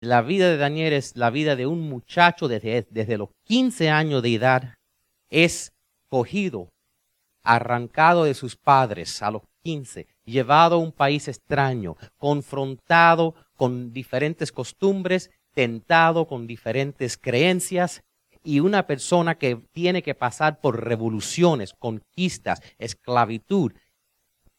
La vida de Daniel es la vida de un muchacho desde, desde los 15 años de edad. Es cogido, arrancado de sus padres a los 15, llevado a un país extraño, confrontado con diferentes costumbres, tentado con diferentes creencias y una persona que tiene que pasar por revoluciones, conquistas, esclavitud,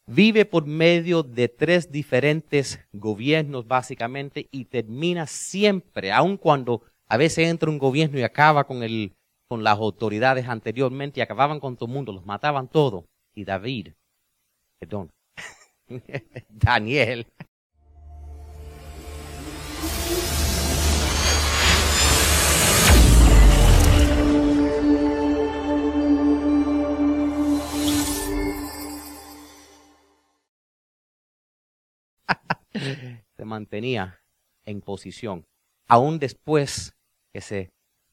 vive por medio de tres diferentes gobiernos básicamente y termina siempre, aun cuando a veces entra un gobierno y acaba con, el, con las autoridades anteriormente y acababan con todo el mundo, los mataban todos. Y David, perdón, Daniel, se mantenía en posición, aún después que se,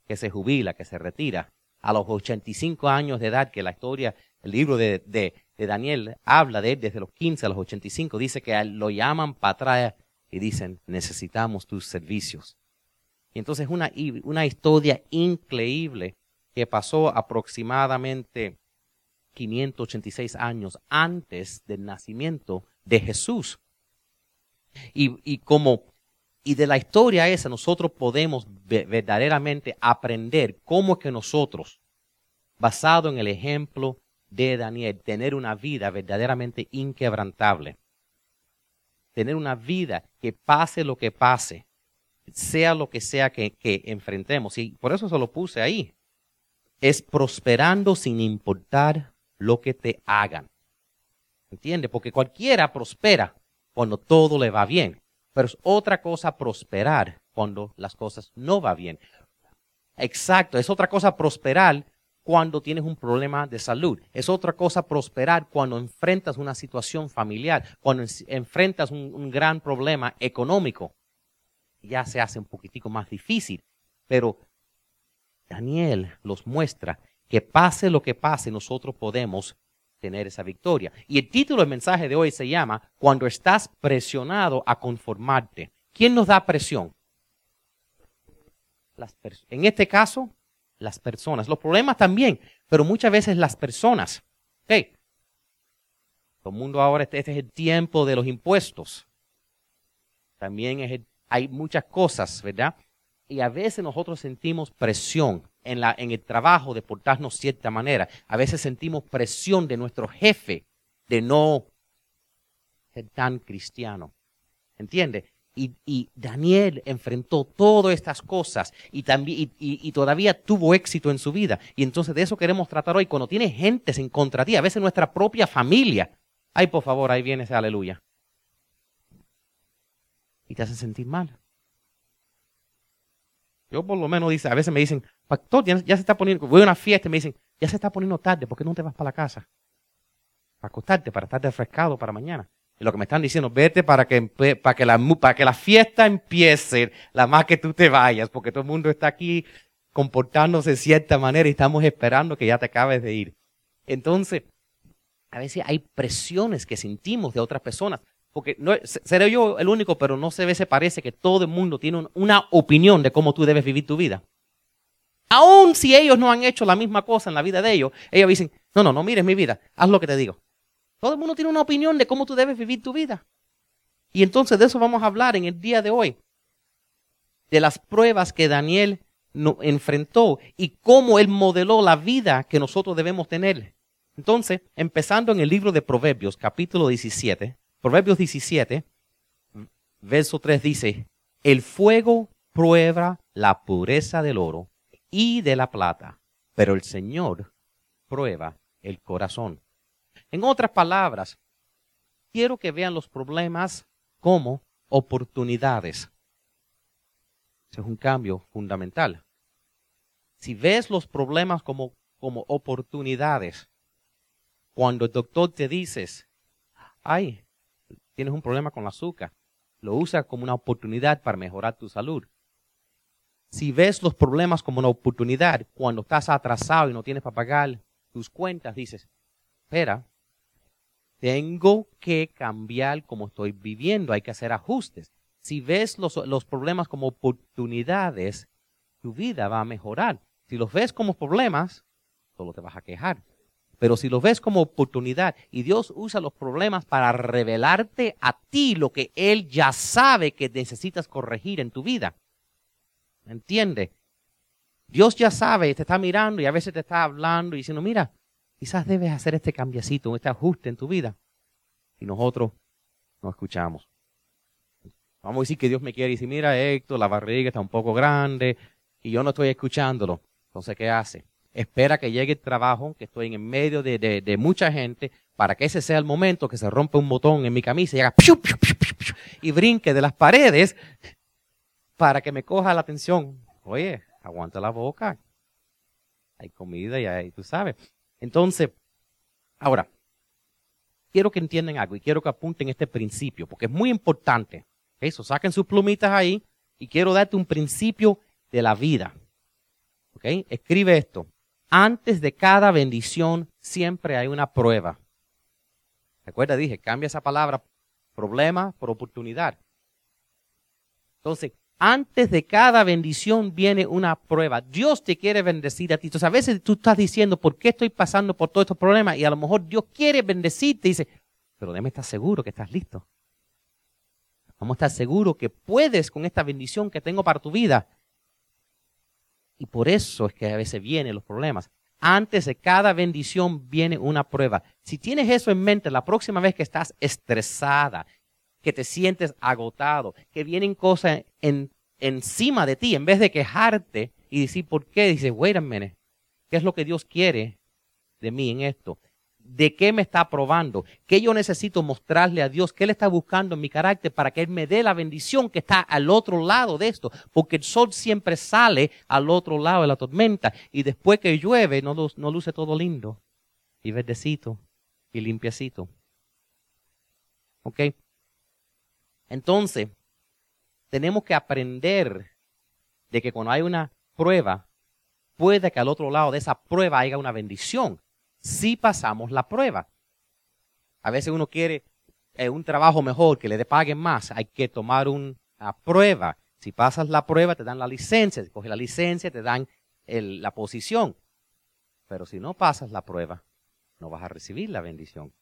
que se jubila, que se retira, a los 85 años de edad, que la historia, el libro de, de, Daniel habla de él desde los 15 a los 85, dice que lo llaman para y dicen, necesitamos tus servicios. Y entonces una, una historia increíble que pasó aproximadamente 586 años antes del nacimiento de Jesús. Y, como, y de la historia esa nosotros podemos verdaderamente aprender cómo que nosotros, basado en el ejemplo de Daniel, tener una vida verdaderamente inquebrantable. Tener una vida que pase lo que pase, sea lo que sea que, que enfrentemos. Y por eso se lo puse ahí. Es prosperando sin importar lo que te hagan. ¿Entiendes? Porque cualquiera prospera cuando todo le va bien. Pero es otra cosa prosperar cuando las cosas no van bien. Exacto, es otra cosa prosperar cuando tienes un problema de salud. Es otra cosa prosperar cuando enfrentas una situación familiar, cuando enfrentas un, gran problema económico. Ya se hace un poquitico más difícil. Pero Daniel los muestra que pase lo que pase, nosotros podemos tener esa victoria. Y el título del mensaje de hoy se llama Cuando estás presionado a conformarte. ¿Quién nos da presión? Las en este caso, las personas. Los problemas también, pero muchas veces las personas. Hey, todo el mundo ahora, este, este, es el tiempo de los impuestos. También hay muchas cosas, ¿verdad? Y a veces nosotros sentimos presión en, el trabajo de portarnos cierta manera. A veces sentimos presión de nuestro jefe de no ser tan cristiano. ¿Entiende? Y, Daniel enfrentó todas estas cosas y, también, y, todavía tuvo éxito en su vida. Y entonces de eso queremos tratar hoy. Cuando tiene gentes en contra de ti, a veces nuestra propia familia. Ay, por favor, ahí viene ese aleluya. Y te hace sentir mal. Yo por lo menos dice, a veces me dicen, pastor, ya, se está poniendo, voy a una fiesta y me dicen, ya se está poniendo tarde, ¿por qué no te vas para la casa? Para acostarte, para estar refrescado para mañana. Y lo que me están diciendo, vete para que, para que, la, para que la fiesta empiece, la más que tú te vayas, porque todo el mundo está aquí comportándose de cierta manera y estamos esperando que ya te acabes de ir. Entonces, a veces hay presiones que sentimos de otras personas porque no, seré yo el único, pero no se ve, se parece que todo el mundo tiene una opinión de cómo tú debes vivir tu vida. Aun si ellos no han hecho la misma cosa en la vida de ellos, ellos dicen, no, no, no mires mi vida, haz lo que te digo. Todo el mundo tiene una opinión de cómo tú debes vivir tu vida. Y entonces de eso vamos a hablar en el día de hoy. De las pruebas que Daniel enfrentó y cómo él modeló la vida que nosotros debemos tener. Entonces, empezando en el libro de Proverbios, capítulo 17, Proverbios 17, verso 3 dice, el fuego prueba la pureza del oro y de la plata, pero el Señor prueba el corazón. En otras palabras, quiero que vean los problemas como oportunidades. Ese es un cambio fundamental. Si ves los problemas como, como oportunidades, cuando el doctor te dice, ay, tienes un problema con el azúcar, lo usas como una oportunidad para mejorar tu salud. Si ves los problemas como una oportunidad, cuando estás atrasado y no tienes para pagar tus cuentas, dices, espera, tengo que cambiar como estoy viviendo, hay que hacer ajustes. si ves los, los problemas como oportunidades, tu vida va a mejorar. Si los ves como problemas, solo te vas a quejar. Pero si los ves como oportunidad y Dios usa los problemas para revelarte a ti lo que Él ya sabe que necesitas corregir en tu vida. ¿Entiende? Dios ya sabe, te está mirando y a veces te está hablando y diciendo, mira, quizás debes hacer este cambiacito, este ajuste en tu vida. Y nosotros no escuchamos. Vamos a decir que Dios me quiere y dice, mira Héctor, la barriga está un poco grande y yo no estoy escuchándolo. Entonces, ¿qué hace? Espera que llegue el trabajo, que estoy en medio de, mucha gente, para que ese sea el momento que se rompe un botón en mi camisa y haga y brinque de las paredes para que me coja la atención. Oye, aguanta la boca. Hay comida y hay, tú sabes. Entonces, ahora, quiero que entiendan algo y quiero que apunten este principio, porque es muy importante. Eso, saquen sus plumitas ahí y quiero darte un principio de la vida. ¿Ok? Escribe esto antes de cada bendición siempre hay una prueba. Recuerda, dije, cambia esa palabra problema por oportunidad. Entonces, antes de cada bendición viene una prueba. Dios te quiere bendecir a ti. Entonces, a veces tú estás diciendo, ¿por qué estoy pasando por todos estos problemas? Y a lo mejor Dios quiere bendecirte y dice, pero déjame estar seguro que estás listo. Vamos a estar seguros que puedes con esta bendición que tengo para tu vida. Y por eso es que a veces vienen los problemas. Antes de cada bendición viene una prueba. Si tienes eso en mente, la próxima vez que estás estresada, que te sientes agotado, que vienen cosas en, encima de ti, en vez de quejarte y decir por qué, dices, wait a minute, ¿qué es lo que Dios quiere de mí en esto? De qué me está probando, qué yo necesito mostrarle a Dios, qué Él está buscando en mi carácter para que Él me dé la bendición que está al otro lado de esto, porque el sol siempre sale al otro lado de la tormenta y después que llueve no, no luce todo lindo y verdecito y limpiecito. ¿Ok? Entonces, tenemos que aprender de que cuando hay una prueba, puede que al otro lado de esa prueba haya una bendición si pasamos la prueba. A veces uno quiere eh, un trabajo mejor, que le paguen más. Hay que tomar una prueba. Si pasas la prueba, te dan la licencia. Si coges la licencia, te dan la posición. Pero si no pasas la prueba, no vas a recibir la bendición.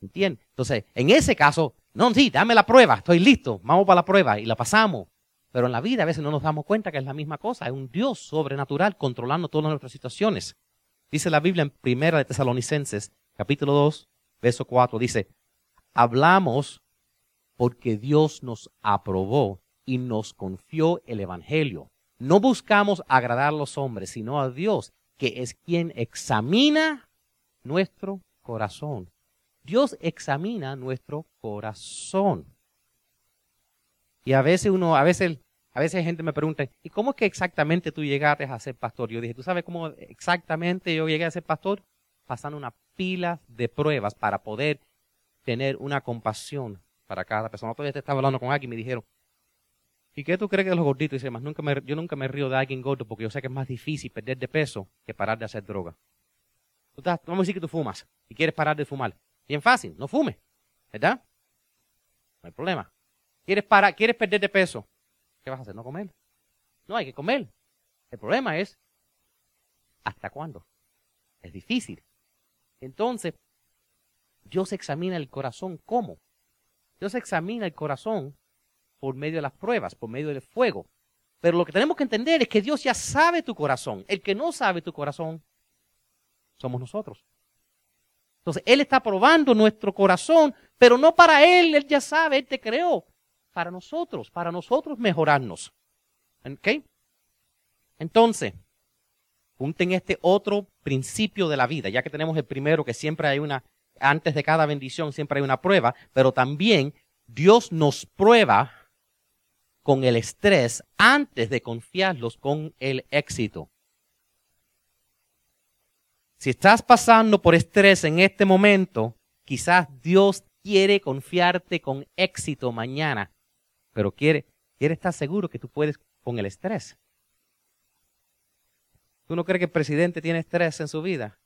¿Entiendes? Entonces, en ese caso, no, sí, dame la prueba, estoy listo, vamos para la prueba y la pasamos. Pero en la vida a veces no nos damos cuenta que es la misma cosa. Hay un Dios sobrenatural controlando todas nuestras situaciones. Dice la Biblia en Primera de Tesalonicenses, capítulo 2, verso 4, dice, hablamos porque Dios nos aprobó y nos confió el Evangelio. No buscamos agradar a los hombres, sino a Dios, que es quien examina nuestro corazón. Dios examina nuestro corazón. Y a veces uno, a veces a veces gente me pregunta, ¿y cómo es que exactamente tú llegaste a ser pastor? Yo dije, ¿tú sabes cómo exactamente yo llegué a ser pastor? Pasando una pila de pruebas para poder tener una compasión para cada persona. Todavía te estaba hablando con alguien y me dijeron, ¿y qué tú crees que los gorditos? Y dice, nunca me, yo nunca me río de alguien gordo porque yo sé que es más difícil perder de peso que parar de hacer droga. Tú vamos a decir que tú fumas y quieres parar de fumar. Bien fácil, no fumes, ¿verdad? No hay problema. ¿Quieres, parar, quieres perder de peso? ¿Qué vas a hacer? ¿No comer? No, hay que comer. El problema es, ¿hasta cuándo? Es difícil. Entonces, Dios examina el corazón ¿cómo? Dios examina el corazón por medio de las pruebas, por medio del fuego. Pero lo que tenemos que entender es que Dios ya sabe tu corazón. El que no sabe tu corazón somos nosotros. Entonces, Él está probando nuestro corazón, pero no para Él, Él ya sabe, Él te creó para nosotros, para nosotros mejorarnos. ¿Ok? Entonces, junten este otro principio de la vida, ya que tenemos el primero que siempre hay una, antes de cada bendición siempre hay una prueba, pero también Dios nos prueba con el estrés antes de confiarlos con el éxito. Si estás pasando por estrés en este momento, quizás Dios quiere confiarte con éxito mañana pero quiere, quiere estar seguro que tú puedes con el estrés. ¿Tú no crees que el presidente tiene estrés en su vida?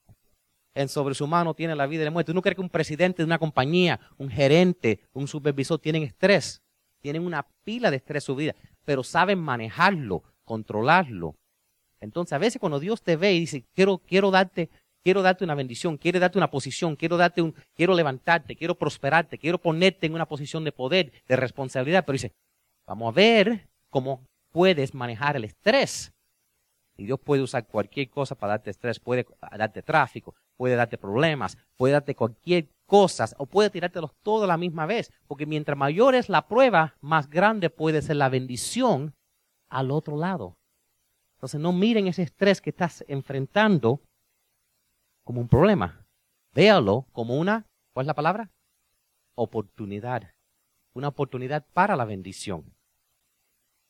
En sobre su mano tiene la vida y la muerte. ¿Tú no crees que un presidente de una compañía, un gerente, un supervisor tienen estrés? tienen una pila de estrés en su vida, pero saben manejarlo, controlarlo. Entonces, a veces cuando Dios te ve y dice, quiero, quiero darte, quiero darte una bendición, quiero darte una posición, quiero darte un, quiero levantarte, quiero prosperarte, quiero ponerte en una posición de poder, de responsabilidad, pero dice, vamos a ver cómo puedes manejar el estrés. Y Dios puede usar cualquier cosa para darte estrés, puede darte tráfico, puede darte problemas, puede darte cualquier cosa, o puede tirártelos todo a la misma vez. Porque mientras mayor es la prueba, más grande puede ser la bendición al otro lado. Entonces no miren ese estrés que estás enfrentando como un problema. Véalo como una, ¿cuál es la palabra? Oportunidad. Una oportunidad para la bendición.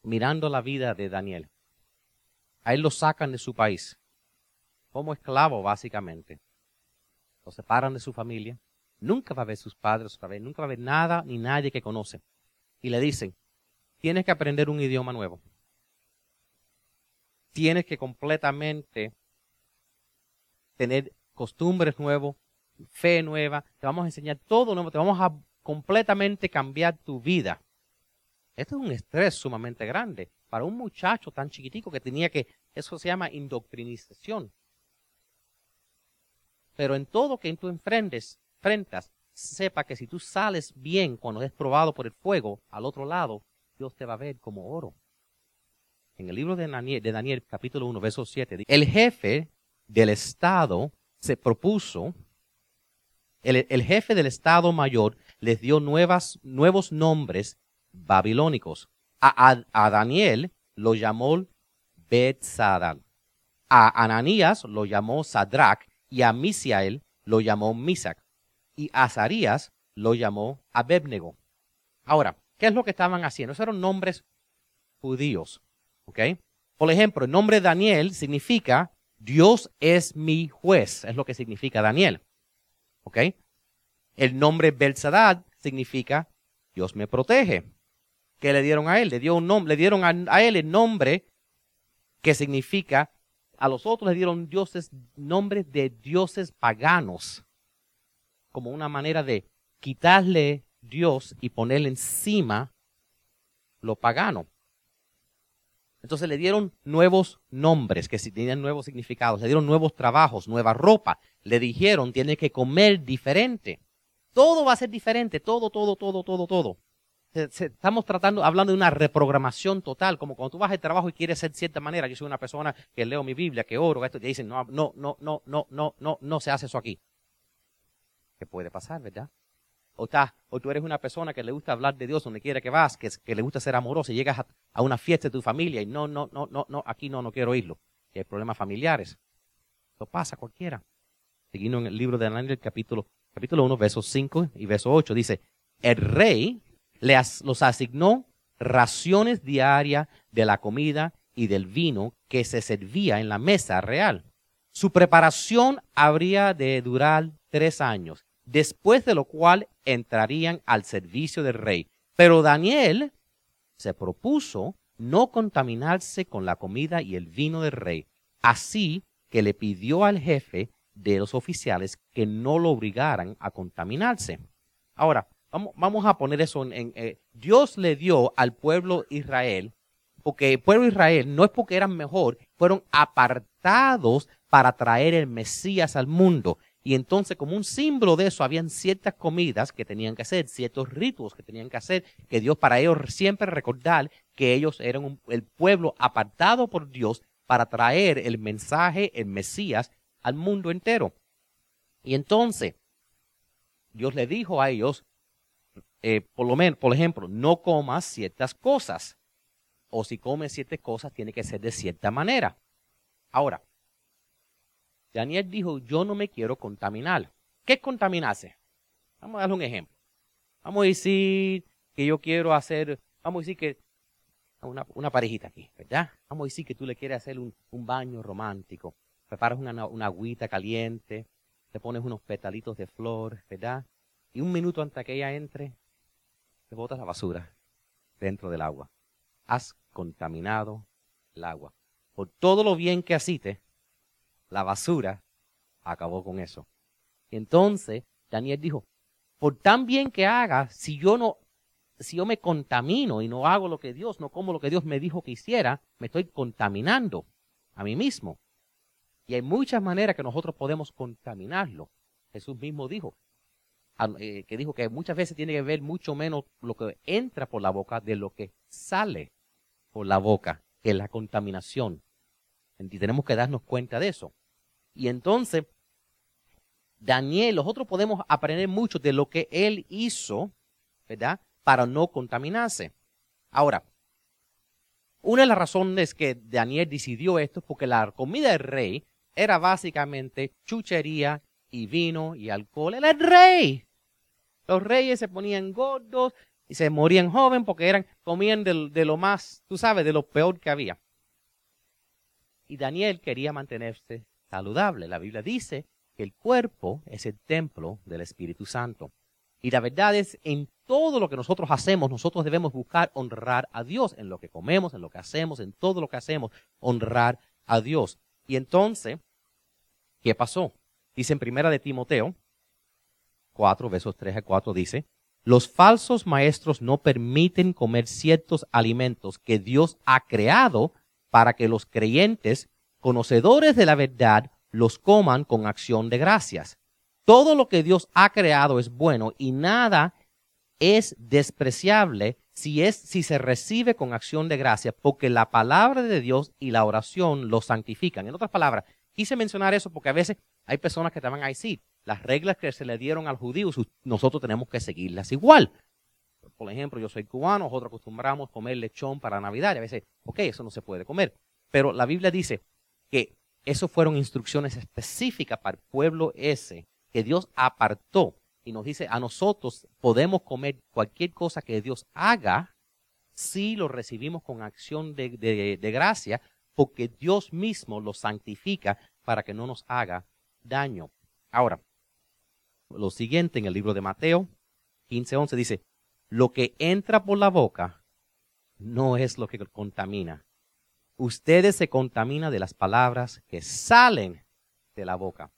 Mirando la vida de Daniel. A él lo sacan de su país. Como esclavo, básicamente. Lo separan de su familia. Nunca va a ver sus padres otra vez. Nunca va a ver nada ni nadie que conoce. Y le dicen, tienes que aprender un idioma nuevo. Tienes que completamente tener costumbres nuevos, fe nueva. Te vamos a enseñar todo nuevo. Te vamos a completamente cambiar tu vida. Esto es un estrés sumamente grande para un muchacho tan chiquitico que tenía que, eso se llama indoctrinización. Pero en todo que tú enfrentes, enfrentas, sepa que si tú sales bien cuando es probado por el fuego al otro lado, Dios te va a ver como oro. En el libro de Daniel, de Daniel capítulo 1, verso 7, el jefe del Estado se propuso, el, jefe del Estado mayor les dio nuevas, nuevos nombres babilónicos. A, Daniel lo llamó Betzadal. A Ananías lo llamó Sadrach y a Misael lo llamó Misac. Y a Azarías lo llamó Abednego. Ahora, ¿qué es lo que estaban haciendo? Esos eran nombres judíos. ¿Ok? Por ejemplo, el nombre Daniel significa Dios es mi juez. Es lo que significa Daniel. ¿Ok? El nombre Belzadad significa Dios me protege que le dieron a él. Le, dio un nombre, le dieron a, él el nombre que significa, a los otros le dieron dioses, nombres de dioses paganos, como una manera de quitarle Dios y ponerle encima lo pagano. Entonces le dieron nuevos nombres que tenían nuevos significados, le dieron nuevos trabajos, nueva ropa, le dijeron tiene que comer diferente. Todo va a ser diferente, todo, todo, todo, todo, todo estamos tratando, hablando de una reprogramación total, como cuando tú vas al trabajo y quieres ser de cierta manera. Yo soy una persona que leo mi Biblia, que oro, esto, y dicen, no, no, no, no, no, no, no, no se hace eso aquí. ¿Qué puede pasar, verdad? O, o tú eres una persona que le gusta hablar de Dios donde quiera que vas, que, que le gusta ser amoroso y llegas a, una fiesta de tu familia y no, no, no, no, no, aquí no, no quiero oírlo. Que hay problemas familiares. Eso pasa cualquiera. Siguiendo en el libro de Daniel, capítulo, capítulo 1, versos 5 y verso 8, dice, el rey les, los asignó raciones diarias de la comida y del vino que se servía en la mesa real. Su preparación habría de durar tres años, después de lo cual entrarían al servicio del rey. Pero Daniel se propuso no contaminarse con la comida y el vino del rey, así que le pidió al jefe de los oficiales que no lo obligaran a contaminarse. Ahora, Vamos, a poner eso en... Eh, Dios le dio al pueblo Israel, porque el pueblo Israel no es porque eran mejor, fueron apartados para traer el Mesías al mundo. Y entonces, como un símbolo de eso, habían ciertas comidas que tenían que hacer, ciertos ritos que tenían que hacer, que Dios para ellos siempre recordar que ellos eran el pueblo apartado por Dios para traer el mensaje, el Mesías, al mundo entero. Y entonces, Dios le dijo a ellos, eh, por lo menos, por ejemplo, no comas ciertas cosas. O si comes ciertas cosas, tiene que ser de cierta manera. Ahora, Daniel dijo, yo no me quiero contaminar. ¿Qué es contaminarse? Vamos a darle un ejemplo. Vamos a decir que yo quiero hacer, vamos a decir que una, parejita aquí, ¿verdad? Vamos a decir que tú le quieres hacer un, baño romántico. Preparas una, agüita caliente, te pones unos petalitos de flor, ¿verdad? Y un minuto antes que ella entre, te botas la basura dentro del agua. Has contaminado el agua. Por todo lo bien que hiciste, la basura acabó con eso. Entonces Daniel dijo, por tan bien que haga, si yo no, si yo me contamino y no hago lo que Dios, no como lo que Dios me dijo que hiciera, me estoy contaminando a mí mismo. Y hay muchas maneras que nosotros podemos contaminarlo. Jesús mismo dijo, eh, que dijo que muchas veces tiene que ver mucho menos lo que entra por la boca de lo que sale por la boca, que es la contaminación. Y tenemos que darnos cuenta de eso. Y entonces, Daniel, nosotros podemos aprender mucho de lo que él hizo, ¿verdad? Para no contaminarse. Ahora, una de las razones que Daniel decidió esto es porque la comida del rey era básicamente chuchería y vino y alcohol. Era el rey. Los reyes se ponían gordos y se morían jóvenes porque eran, comían de, de lo más, tú sabes, de lo peor que había. Y Daniel quería mantenerse saludable. La Biblia dice que el cuerpo es el templo del Espíritu Santo. Y la verdad es, en todo lo que nosotros hacemos, nosotros debemos buscar honrar a Dios, en lo que comemos, en lo que hacemos, en todo lo que hacemos, honrar a Dios. Y entonces, ¿qué pasó? Dice en primera de Timoteo 4, versos 3 a 4, dice, los falsos maestros no permiten comer ciertos alimentos que Dios ha creado para que los creyentes, conocedores de la verdad, los coman con acción de gracias. Todo lo que Dios ha creado es bueno y nada es despreciable si es si se recibe con acción de gracias, porque la palabra de Dios y la oración lo santifican. En otras palabras, quise mencionar eso porque a veces hay personas que te van a decir, las reglas que se le dieron al judío, nosotros tenemos que seguirlas igual. Por ejemplo, yo soy cubano, nosotros acostumbramos comer lechón para Navidad, y a veces, ok, eso no se puede comer. Pero la Biblia dice que eso fueron instrucciones específicas para el pueblo ese que Dios apartó y nos dice a nosotros podemos comer cualquier cosa que Dios haga si lo recibimos con acción de, de gracia, porque Dios mismo lo santifica para que no nos haga daño. Ahora, lo siguiente en el libro de Mateo 15:11 dice, lo que entra por la boca no es lo que contamina, ustedes se contaminan de las palabras que salen de la boca.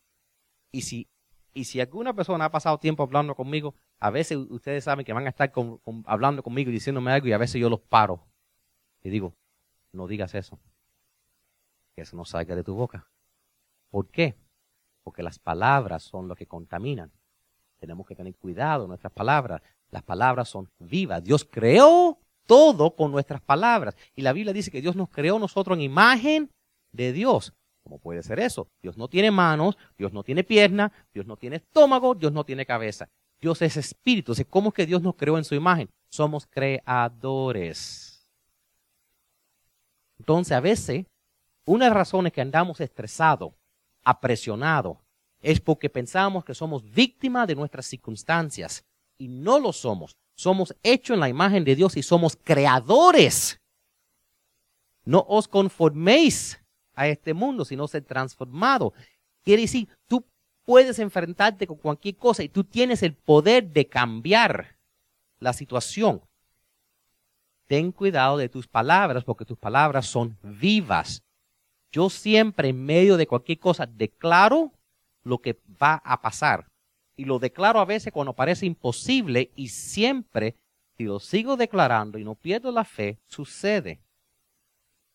Y si, y si alguna persona ha pasado tiempo hablando conmigo, a veces ustedes saben que van a estar hablando conmigo y diciéndome algo y a veces yo los paro. Y digo, no digas eso. Que eso no salga de tu boca. ¿Por qué? Porque las palabras son lo que contaminan. Tenemos que tener cuidado nuestras palabras. Las palabras son vivas. Dios creó todo con nuestras palabras. Y la Biblia dice que Dios nos creó nosotros en imagen de Dios. ¿Cómo puede ser eso? Dios no tiene manos, Dios no tiene piernas, Dios no tiene estómago, Dios no tiene cabeza. Dios es espíritu. ¿Cómo es que Dios nos creó en su imagen? Somos creadores. Entonces, a veces, una de las razones que andamos estresados, apresionados, es porque pensamos que somos víctimas de nuestras circunstancias y no lo somos. Somos hechos en la imagen de Dios y somos creadores. No os conforméis a este mundo, sino ser transformado. Quiere decir, tú puedes enfrentarte con cualquier cosa y tú tienes el poder de cambiar la situación. Ten cuidado de tus palabras porque tus palabras son vivas. Yo siempre en medio de cualquier cosa declaro lo que va a pasar y lo declaro a veces cuando parece imposible y siempre, si lo sigo declarando y no pierdo la fe, sucede.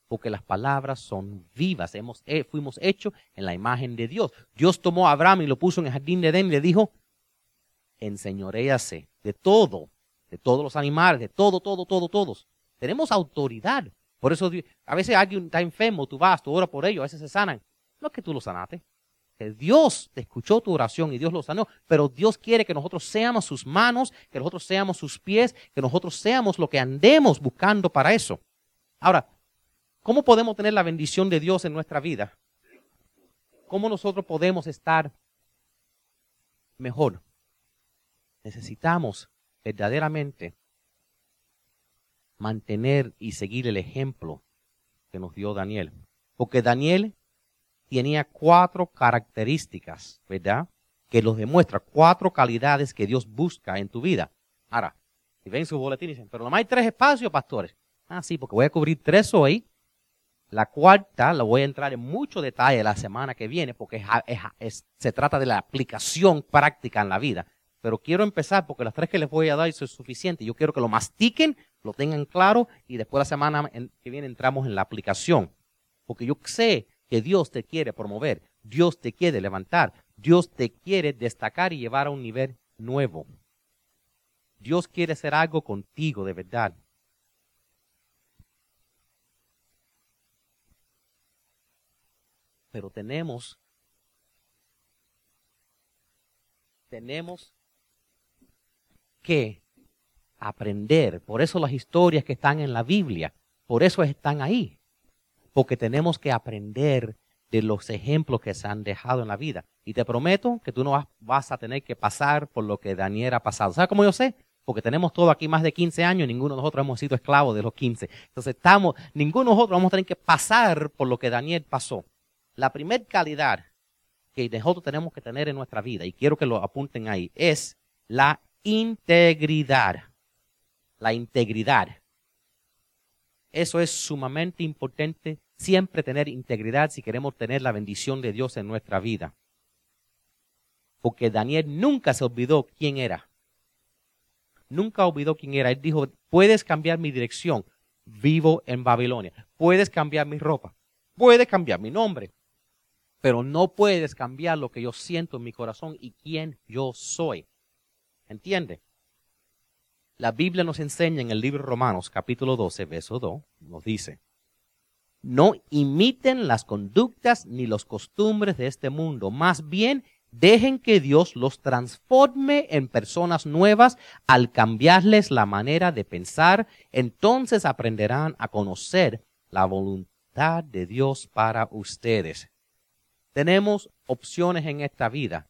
Porque las palabras son vivas. Hemos, eh, fuimos hechos en la imagen de Dios. Dios tomó a Abraham y lo puso en el jardín de Edén y le dijo, enseñorease de todo, de todos los animales, de todo, todo, todo, todos. Tenemos autoridad. Por eso a veces alguien está enfermo, tú vas, tú oras por ellos, a veces se sanan. No es que tú lo sanaste, Dios te escuchó tu oración y Dios lo sanó, pero Dios quiere que nosotros seamos sus manos, que nosotros seamos sus pies, que nosotros seamos lo que andemos buscando para eso. Ahora, ¿cómo podemos tener la bendición de Dios en nuestra vida? ¿Cómo nosotros podemos estar mejor? Necesitamos verdaderamente mantener y seguir el ejemplo que nos dio Daniel. Porque Daniel tenía cuatro características, ¿verdad? Que los demuestra, cuatro calidades que Dios busca en tu vida. Ahora, si ven su boletín y dicen, pero no hay tres espacios, pastores. Ah, sí, porque voy a cubrir tres hoy. La cuarta la voy a entrar en mucho detalle la semana que viene porque se trata de la aplicación práctica en la vida. pero quiero empezar porque las tres que les voy a dar eso es suficiente. Yo quiero que lo mastiquen, lo tengan claro y después la semana que viene entramos en la aplicación. Porque yo sé que Dios te quiere promover, Dios te quiere levantar, Dios te quiere destacar y llevar a un nivel nuevo. Dios quiere hacer algo contigo de verdad. Pero tenemos, tenemos que aprender. Por eso las historias que están en la Biblia, por eso están ahí. Porque tenemos que aprender de los ejemplos que se han dejado en la vida. Y te prometo que tú no vas, a tener que pasar por lo que Daniel ha pasado. ¿Sabes cómo yo sé? Porque tenemos todo aquí más de 15 años ninguno de nosotros hemos sido esclavos de los 15. Entonces estamos, ninguno de nosotros vamos a tener que pasar por lo que Daniel pasó. La primera calidad que nosotros tenemos que tener en nuestra vida, y quiero que lo apunten ahí, es la integridad. La integridad. Eso es sumamente importante, siempre tener integridad si queremos tener la bendición de Dios en nuestra vida. Porque Daniel nunca se olvidó quién era. Nunca olvidó quién era. Él dijo, puedes cambiar mi dirección, vivo en Babilonia. Puedes cambiar mi ropa. Puedes cambiar mi nombre. Pero no puedes cambiar lo que yo siento en mi corazón y quién yo soy. ¿Entiende? La Biblia nos enseña en el libro Romanos capítulo 12, verso 2, nos dice, no imiten las conductas ni los costumbres de este mundo, más bien dejen que Dios los transforme en personas nuevas al cambiarles la manera de pensar, entonces aprenderán a conocer la voluntad de Dios para ustedes. Tenemos opciones en esta vida.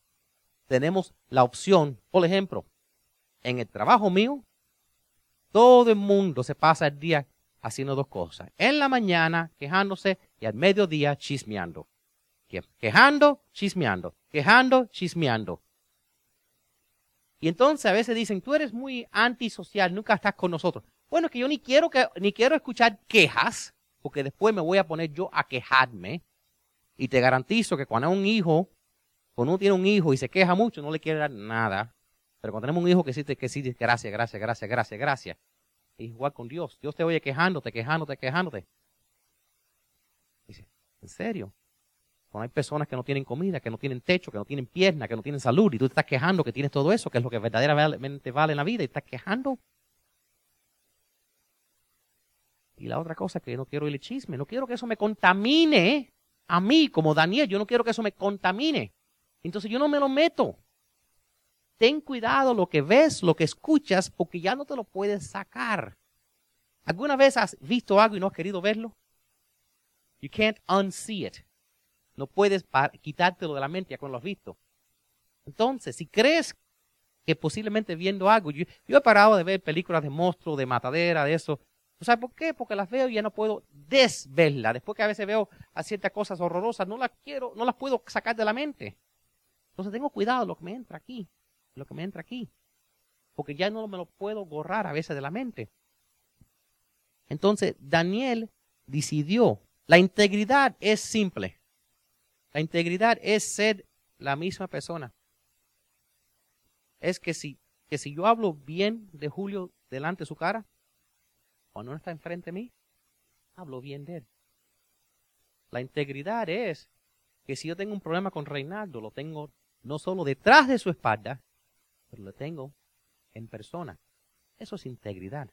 Tenemos la opción, por ejemplo, en el trabajo mío, todo el mundo se pasa el día haciendo dos cosas. En la mañana quejándose y al mediodía chismeando. Quejando, chismeando. Quejando, chismeando. Y entonces a veces dicen, tú eres muy antisocial, nunca estás con nosotros. Bueno, es que yo ni quiero, que, ni quiero escuchar quejas, porque después me voy a poner yo a quejarme. Y te garantizo que cuando un hijo, cuando uno tiene un hijo y se queja mucho, no le quiere dar nada. Pero cuando tenemos un hijo que sí, que sí, gracias, gracias, gracias, gracias, gracias. Es igual con Dios. Dios te oye quejándote, quejándote, quejándote. Dice, ¿en serio? Cuando hay personas que no tienen comida, que no tienen techo, que no tienen pierna, que no tienen salud, y tú te estás quejando que tienes todo eso, que es lo que verdaderamente vale en la vida, y estás quejando. Y la otra cosa que no quiero el chisme, no quiero que eso me contamine a mí, como Daniel, yo no quiero que eso me contamine. Entonces yo no me lo meto ten cuidado lo que ves, lo que escuchas, porque ya no te lo puedes sacar. ¿Alguna vez has visto algo y no has querido verlo? You can't unsee it. No puedes quitártelo de la mente ya cuando lo has visto. Entonces, si crees que posiblemente viendo algo, yo, he parado de ver películas de monstruos, de matadera, de eso. ¿Sabes por qué? Porque las veo y ya no puedo desverlas. Después que a veces veo ciertas cosas horrorosas, no las quiero, no las puedo sacar de la mente. Entonces tengo cuidado lo que me entra aquí lo que me entra aquí. Porque ya no me lo puedo borrar a veces de la mente. Entonces, Daniel decidió. La integridad es simple. La integridad es ser la misma persona. Es que si, que si yo hablo bien de Julio delante de su cara, cuando no está enfrente de mí, hablo bien de él. La integridad es que si yo tengo un problema con Reinaldo, lo tengo no solo detrás de su espalda, pero lo tengo en persona. Eso es integridad.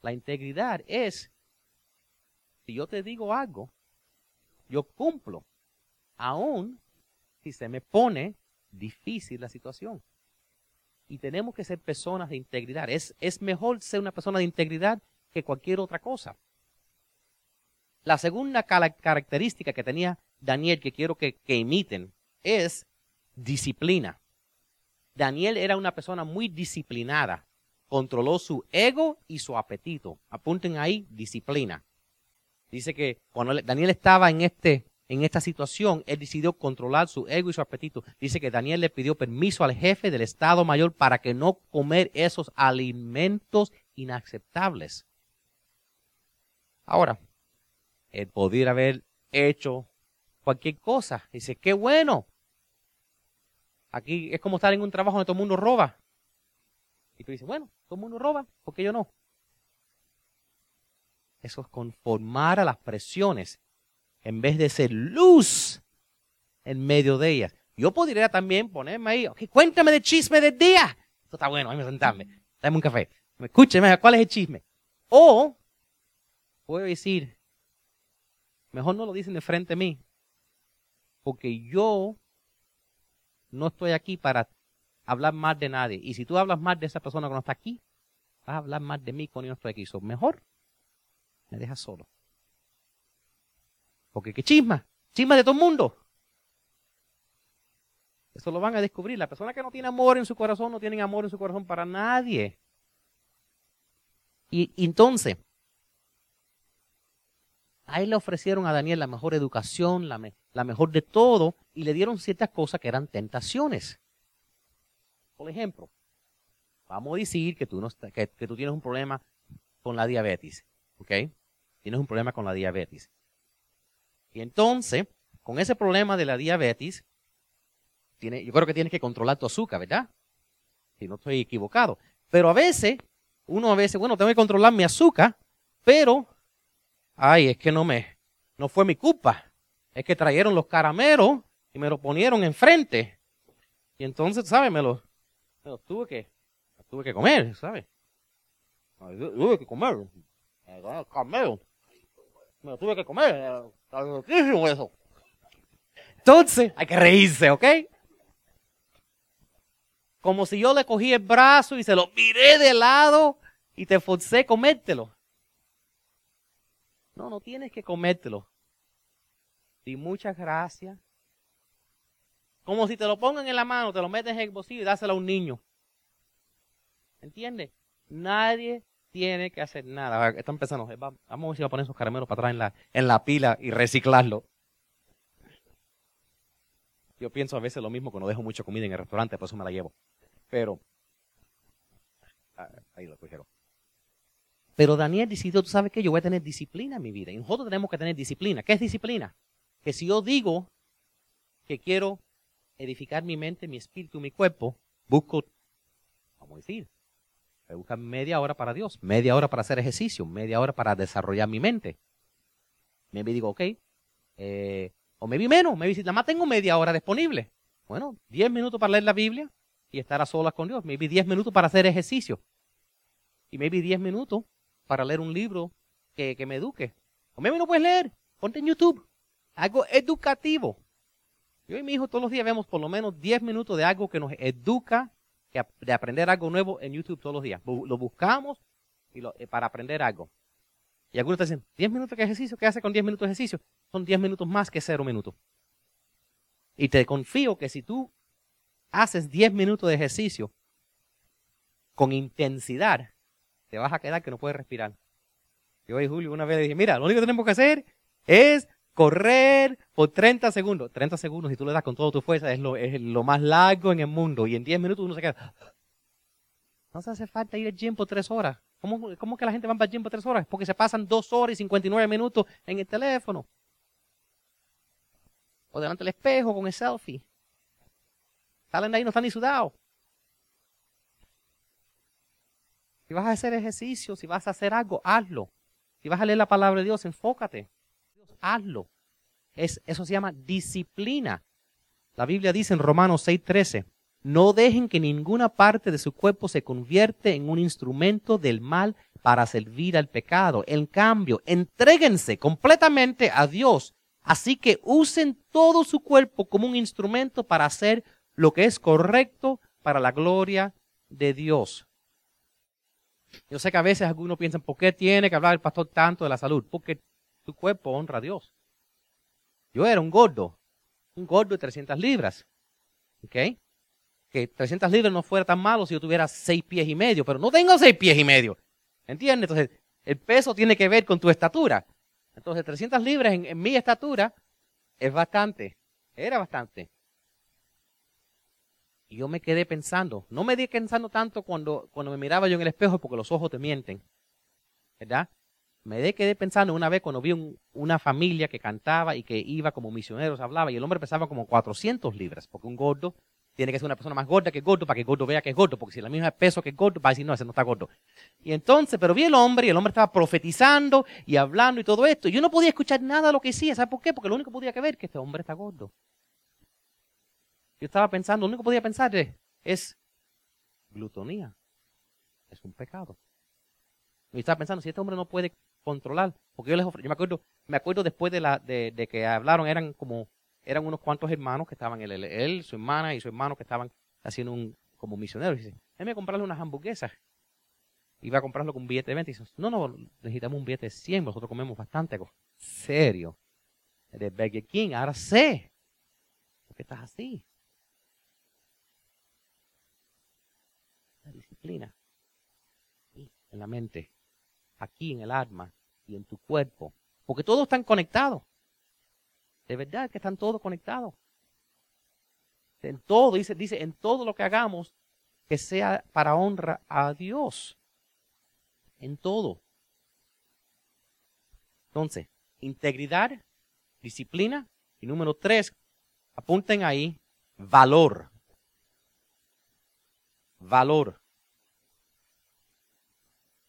La integridad es, si yo te digo algo, yo cumplo, aún si se me pone difícil la situación. Y tenemos que ser personas de integridad. Es, es mejor ser una persona de integridad que cualquier otra cosa. La segunda característica que tenía Daniel que quiero que, que imiten es disciplina. Daniel era una persona muy disciplinada. Controló su ego y su apetito. Apunten ahí, disciplina. Dice que cuando Daniel estaba en, este, en esta situación, él decidió controlar su ego y su apetito. Dice que Daniel le pidió permiso al jefe del Estado Mayor para que no comer esos alimentos inaceptables. Ahora, él podría haber hecho cualquier cosa. Dice, qué bueno, Aquí es como estar en un trabajo donde todo el mundo roba. Y tú dices, bueno, todo el mundo roba, ¿por qué yo no? Eso es conformar a las presiones en vez de ser luz en medio de ellas. Yo podría también ponerme ahí, ok, cuéntame de chisme del día. Esto está bueno, a mí me sentarme, dame un café. Escúcheme, ¿cuál es el chisme? O puedo decir, mejor no lo dicen de frente a mí, porque yo no estoy aquí para hablar más de nadie. Y si tú hablas más de esa persona que no está aquí, vas a hablar más de mí cuando yo no estoy aquí. Mejor me dejas solo. Porque qué chisma, chisma de todo el mundo. Eso lo van a descubrir. La persona que no tiene amor en su corazón no tiene amor en su corazón para nadie. Y, entonces, ahí le ofrecieron a Daniel la mejor educación, la, la mejor de todo, y le dieron ciertas cosas que eran tentaciones. Por ejemplo, vamos a decir que tú, no, que, tú tienes un problema con la diabetes, ¿ok? Tienes un problema con la diabetes. Y entonces, con ese problema de la diabetes, tiene, yo creo que tienes que controlar tu azúcar, ¿verdad? Si no estoy equivocado. Pero a veces, uno a veces, bueno, tengo que controlar mi azúcar, pero, ay, es que no me, no fue mi culpa. Es que trajeron los caramelos y me lo ponieron enfrente. Y entonces, ¿sabes? Me lo, me tuve que, tuve que comer, ¿sabes? Tuve que comer. Me lo tuve que comer. eso. Entonces, hay que reírse, ¿ok? Como si yo le cogí el brazo y se lo miré de lado y te forcé a comértelo. No, no tienes que comértelo. Y muchas gracias. Como si te lo pongan en la mano, te lo metes en el bolsillo y dáselo a un niño. ¿Entiendes? Nadie tiene que hacer nada. Están empezando. Vamos a ver si va a poner esos caramelos para atrás en la, en la pila y reciclarlo. Yo pienso a veces lo mismo cuando dejo mucha comida en el restaurante, por eso me la llevo. Pero, ah, ahí lo cogieron. Pero Daniel decidió, tú sabes que yo voy a tener disciplina en mi vida. Y nosotros tenemos que tener disciplina. ¿Qué es disciplina? Que si yo digo que quiero edificar mi mente, mi espíritu, mi cuerpo, busco, vamos a decir, voy a media hora para Dios, media hora para hacer ejercicio, media hora para desarrollar mi mente. Me digo, ok, eh, o me menos, me vi, nada más tengo media hora disponible. Bueno, 10 minutos para leer la Biblia y estar a solas con Dios. Vi 10 minutos para hacer ejercicio. Y vi 10 minutos para leer un libro que, que me eduque. O maybe no puedes leer, ponte en YouTube algo educativo. Yo y mi hijo todos los días vemos por lo menos 10 minutos de algo que nos educa, de aprender algo nuevo en YouTube todos los días. Lo buscamos y eh, para aprender algo. Y algunos te dicen, 10 minutos de ejercicio, ¿qué hace con 10 minutos de ejercicio? Son 10 minutos más que 0 minutos. Y te confío que si tú haces 10 minutos de ejercicio con intensidad, te vas a quedar que no puedes respirar. Yo y Julio una vez le dije, mira, lo único que tenemos que hacer es correr por 30 segundos. 30 segundos, si tú le das con toda tu fuerza, es lo, más largo en el mundo. Y en 10 minutos uno se queda. No se hace falta ir al gym por 3 horas. ¿Cómo, ¿Cómo que la gente va para el gym por 3 horas? Porque se pasan 2 horas y 59 minutos en el teléfono. O delante del espejo con el selfie. Salen de ahí no están ni sudados. Si vas a hacer ejercicio, si vas a hacer algo, hazlo. Si vas a leer la palabra de Dios, enfócate hazlo. Es, eso se llama disciplina. La Biblia dice en Romanos 6:13, no dejen que ninguna parte de su cuerpo se convierte en un instrumento del mal para servir al pecado. En cambio, entréguense completamente a Dios. Así que usen todo su cuerpo como un instrumento para hacer lo que es correcto para la gloria de Dios. Yo sé que a veces algunos piensan, ¿por qué tiene que hablar el pastor tanto de la salud? Porque tu cuerpo honra a Dios. Yo era un gordo, un gordo de 300 libras. ¿Ok? Que 300 libras no fuera tan malo si yo tuviera 6 pies y medio, pero no tengo 6 pies y medio. ¿Entiendes? Entonces, el peso tiene que ver con tu estatura. Entonces, 300 libras en, mi estatura es bastante. Era bastante. Y yo me quedé pensando, no me di pensando tanto cuando, cuando me miraba yo en el espejo porque los ojos te mienten. ¿Verdad? Me quedé pensando una vez cuando vi una familia que cantaba y que iba como misioneros, hablaba, y el hombre pesaba como 400 libras, porque un gordo tiene que ser una persona más gorda que gordo para que gordo vea que es gordo, porque si la misma peso que el gordo, va a decir, no, ese no está gordo. Y entonces, pero vi el hombre y el hombre estaba profetizando y hablando y todo esto. Yo no podía escuchar nada de lo que decía, ¿sabes por qué? Porque lo único que podía ver es que este hombre está gordo. Yo estaba pensando, lo único que podía pensar es, es glutonía. Es un pecado. Y estaba pensando, si este hombre no puede controlar, porque yo les ofrecí, yo me acuerdo, me acuerdo después de, la, de, que hablaron, eran como eran unos cuantos hermanos que estaban, él, él, su hermana y su hermano que estaban haciendo un, como misioneros. Y dice, déjame comprarle unas hamburguesas. Iba a comprarlo con un billete de 20. Y dice, no, no, necesitamos un billete de 100, nosotros comemos bastante. Serio. De Burger King, ahora sé. ¿Por qué estás así? La disciplina. En la mente, aquí en el alma y en tu cuerpo. Porque todos están conectados. De verdad que están todos conectados. En todo, dice, dice, en todo lo que hagamos, que sea para honra a Dios. En todo. Entonces, integridad, disciplina. Y número tres, apunten ahí, valor. Valor.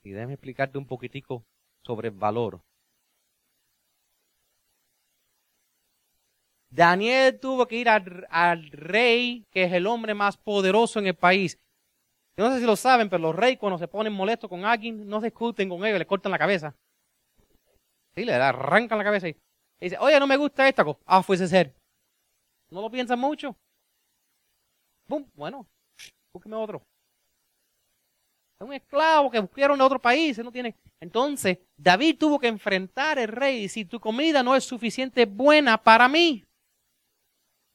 Y déjame explicarte un poquitico sobre valor. Daniel tuvo que ir al, rey, que es el hombre más poderoso en el país. Yo no sé si lo saben, pero los reyes cuando se ponen molestos con alguien, no discuten con ellos, le cortan la cabeza. Sí, le arrancan la cabeza y, dice, oye, no me gusta esta cosa. Ah, fuese ser. ¿No lo piensan mucho? ¡Bum! Bueno, búsqueme otro. Es un esclavo que buscaron de otro país, no tiene. Entonces, David tuvo que enfrentar al rey y decir, tu comida no es suficiente buena para mí.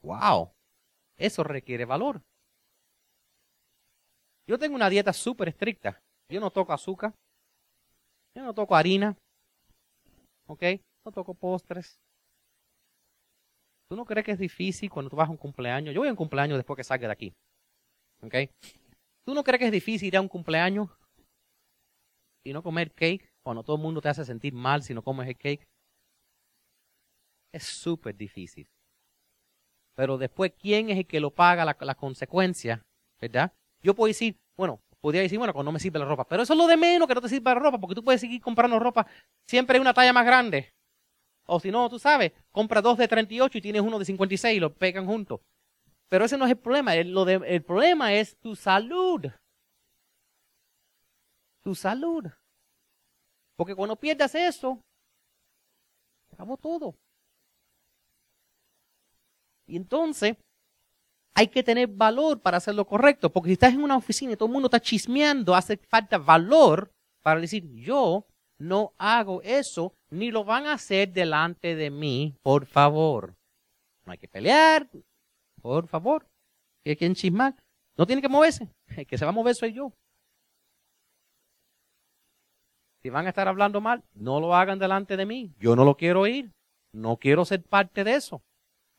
Wow, eso requiere valor. Yo tengo una dieta súper estricta. Yo no toco azúcar. Yo no toco harina. ¿Ok? No toco postres. ¿Tú no crees que es difícil cuando tú vas a un cumpleaños? Yo voy a un cumpleaños después que salga de aquí. ¿Ok? ¿Tú no crees que es difícil ir a un cumpleaños y no comer cake cuando todo el mundo te hace sentir mal si no comes el cake? Es súper difícil. Pero después, ¿quién es el que lo paga la, la consecuencia? ¿Verdad? Yo puedo decir, bueno, podría decir, bueno, cuando no me sirve la ropa. Pero eso es lo de menos que no te sirva la ropa, porque tú puedes seguir comprando ropa. Siempre hay una talla más grande. O si no, tú sabes, compra dos de 38 y tienes uno de 56 y lo pegan juntos. Pero ese no es el problema. El, lo de, el problema es tu salud. Tu salud. Porque cuando pierdas eso, acabó todo. Y entonces hay que tener valor para hacer lo correcto, porque si estás en una oficina y todo el mundo está chismeando, hace falta valor para decir, yo no hago eso, ni lo van a hacer delante de mí, por favor. No hay que pelear, por favor. ¿Hay que chismar? No tiene que moverse, el que se va a mover soy yo. Si van a estar hablando mal, no lo hagan delante de mí. Yo no lo quiero oír. No quiero ser parte de eso.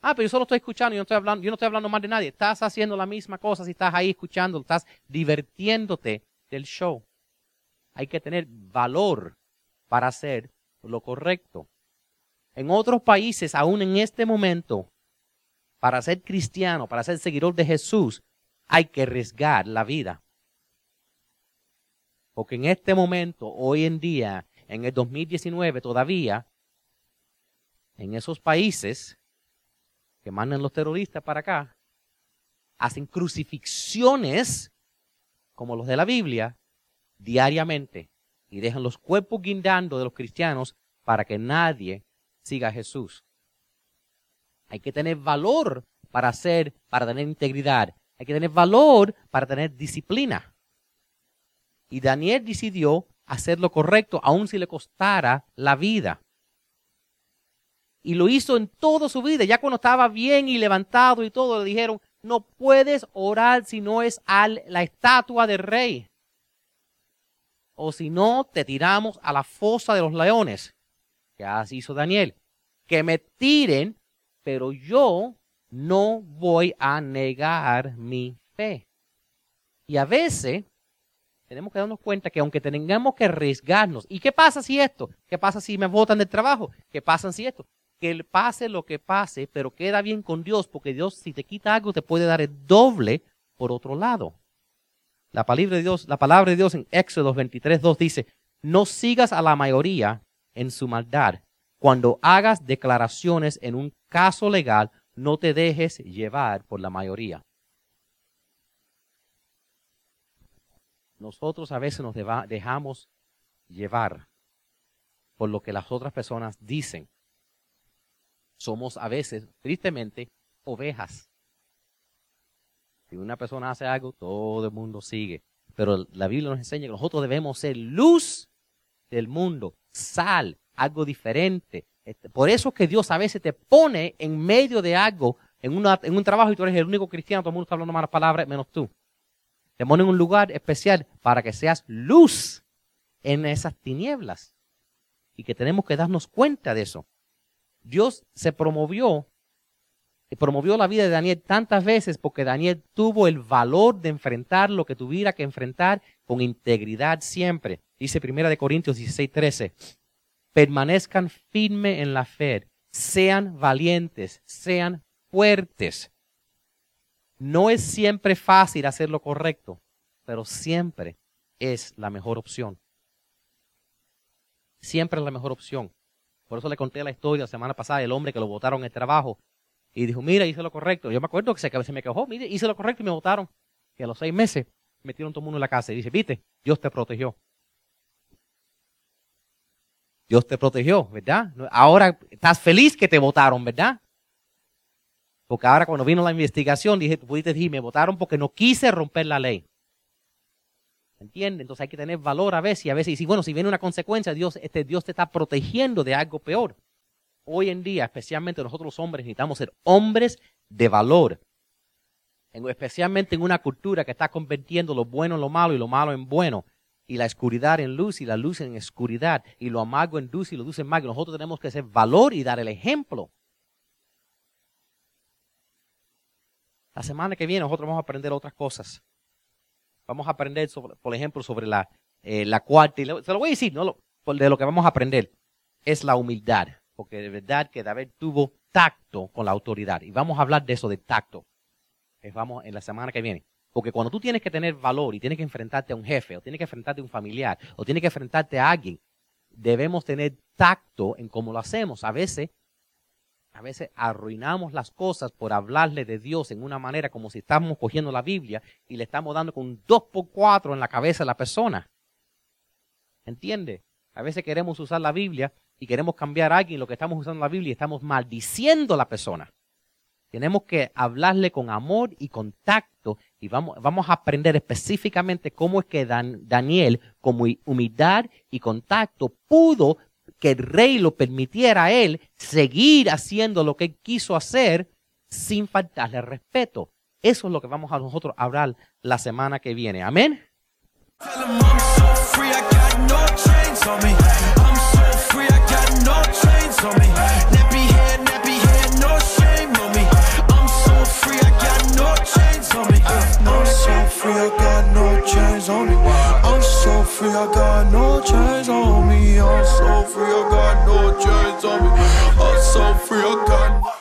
Ah, pero yo solo estoy escuchando, yo no estoy hablando, yo no estoy hablando mal de nadie. Estás haciendo la misma cosa si estás ahí escuchando, estás divirtiéndote del show. Hay que tener valor para hacer lo correcto. En otros países, aún en este momento, para ser cristiano, para ser seguidor de Jesús, hay que arriesgar la vida. Porque en este momento, hoy en día, en el 2019 todavía, en esos países, que mandan los terroristas para acá, hacen crucifixiones como los de la Biblia diariamente y dejan los cuerpos guindando de los cristianos para que nadie siga a Jesús. Hay que tener valor para hacer, para tener integridad. Hay que tener valor para tener disciplina. Y Daniel decidió hacer lo correcto, aun si le costara la vida y lo hizo en toda su vida. Ya cuando estaba bien y levantado y todo, le dijeron, no puedes orar si no es a la estatua del rey. O si no, te tiramos a la fosa de los leones. Que así hizo Daniel. Que me tiren, pero yo no voy a negar mi fe. Y a veces tenemos que darnos cuenta que aunque tengamos que arriesgarnos, ¿y qué pasa si esto? ¿Qué pasa si me botan del trabajo? ¿Qué pasa si esto? que pase lo que pase, pero queda bien con Dios, porque Dios si te quita algo te puede dar el doble por otro lado. La palabra de Dios, la palabra de Dios en Éxodo 23, 2 dice, no sigas a la mayoría en su maldad. Cuando hagas declaraciones en un caso legal, no te dejes llevar por la mayoría. Nosotros a veces nos dejamos llevar por lo que las otras personas dicen. Somos a veces, tristemente, ovejas. Si una persona hace algo, todo el mundo sigue. Pero la Biblia nos enseña que nosotros debemos ser luz del mundo, sal, algo diferente. Este, por eso es que Dios a veces te pone en medio de algo, en, en un trabajo y tú eres el único cristiano, todo el mundo está hablando malas palabras, menos tú. Te pone en un lugar especial para que seas luz en esas tinieblas. Y que tenemos que darnos cuenta de eso. Dios se promovió y promovió la vida de Daniel tantas veces porque Daniel tuvo el valor de enfrentar lo que tuviera que enfrentar con integridad siempre. Dice Primera de Corintios 16, 13. Permanezcan firme en la fe, sean valientes, sean fuertes. No es siempre fácil hacer lo correcto, pero siempre es la mejor opción. Siempre es la mejor opción. Por eso le conté la historia la semana pasada del hombre que lo votaron en el trabajo y dijo, mira, hice lo correcto. Yo me acuerdo que se, me quejó, mire, hice lo correcto y me votaron. Y a los seis meses metieron todo el mundo en la casa y dice, viste, Dios te protegió. Dios te protegió, ¿verdad? Ahora estás feliz que te votaron, ¿verdad? Porque ahora cuando vino la investigación, dije, pudiste decir, me votaron porque no quise romper la ley. ¿Entiendes? Entonces hay que tener valor a veces y a veces, y bueno, si viene una consecuencia, Dios, este, Dios te está protegiendo de algo peor. Hoy en día, especialmente nosotros hombres, necesitamos ser hombres de valor. especialmente en una cultura que está convirtiendo lo bueno en lo malo y lo malo en bueno. Y la oscuridad en luz y la luz en oscuridad. Y lo amargo en dulce y lo dulce en amargo. Nosotros tenemos que ser valor y dar el ejemplo. La semana que viene nosotros vamos a aprender otras cosas. Vamos a aprender, sobre, por ejemplo, sobre la, eh, la cuarta. Y se lo voy a decir, ¿no? de lo que vamos a aprender es la humildad. Porque de verdad que David tuvo tacto con la autoridad. Y vamos a hablar de eso, de tacto. vamos en la semana que viene. Porque cuando tú tienes que tener valor y tienes que enfrentarte a un jefe, o tienes que enfrentarte a un familiar, o tienes que enfrentarte a alguien, debemos tener tacto en cómo lo hacemos. A veces a veces arruinamos las cosas por hablarle de Dios en una manera como si estamos cogiendo la Biblia y le estamos dando con 2 por 4 en la cabeza a la persona. ¿Entiende? A veces queremos usar la Biblia y queremos cambiar a alguien lo que estamos usando la Biblia y estamos maldiciendo a la persona. Tenemos que hablarle con amor y con tacto y vamos, vamos a aprender específicamente cómo es que Daniel, como humildad y contacto, pudo que el rey lo permitiera a él seguir haciendo lo que él quiso hacer sin faltarle respeto. Eso es lo que vamos a nosotros hablar la semana que viene. Amén. free, I got no chains on me. I'm so free, I got no chains on me. I'm so free, I got no chains on me. I'm so free, I got no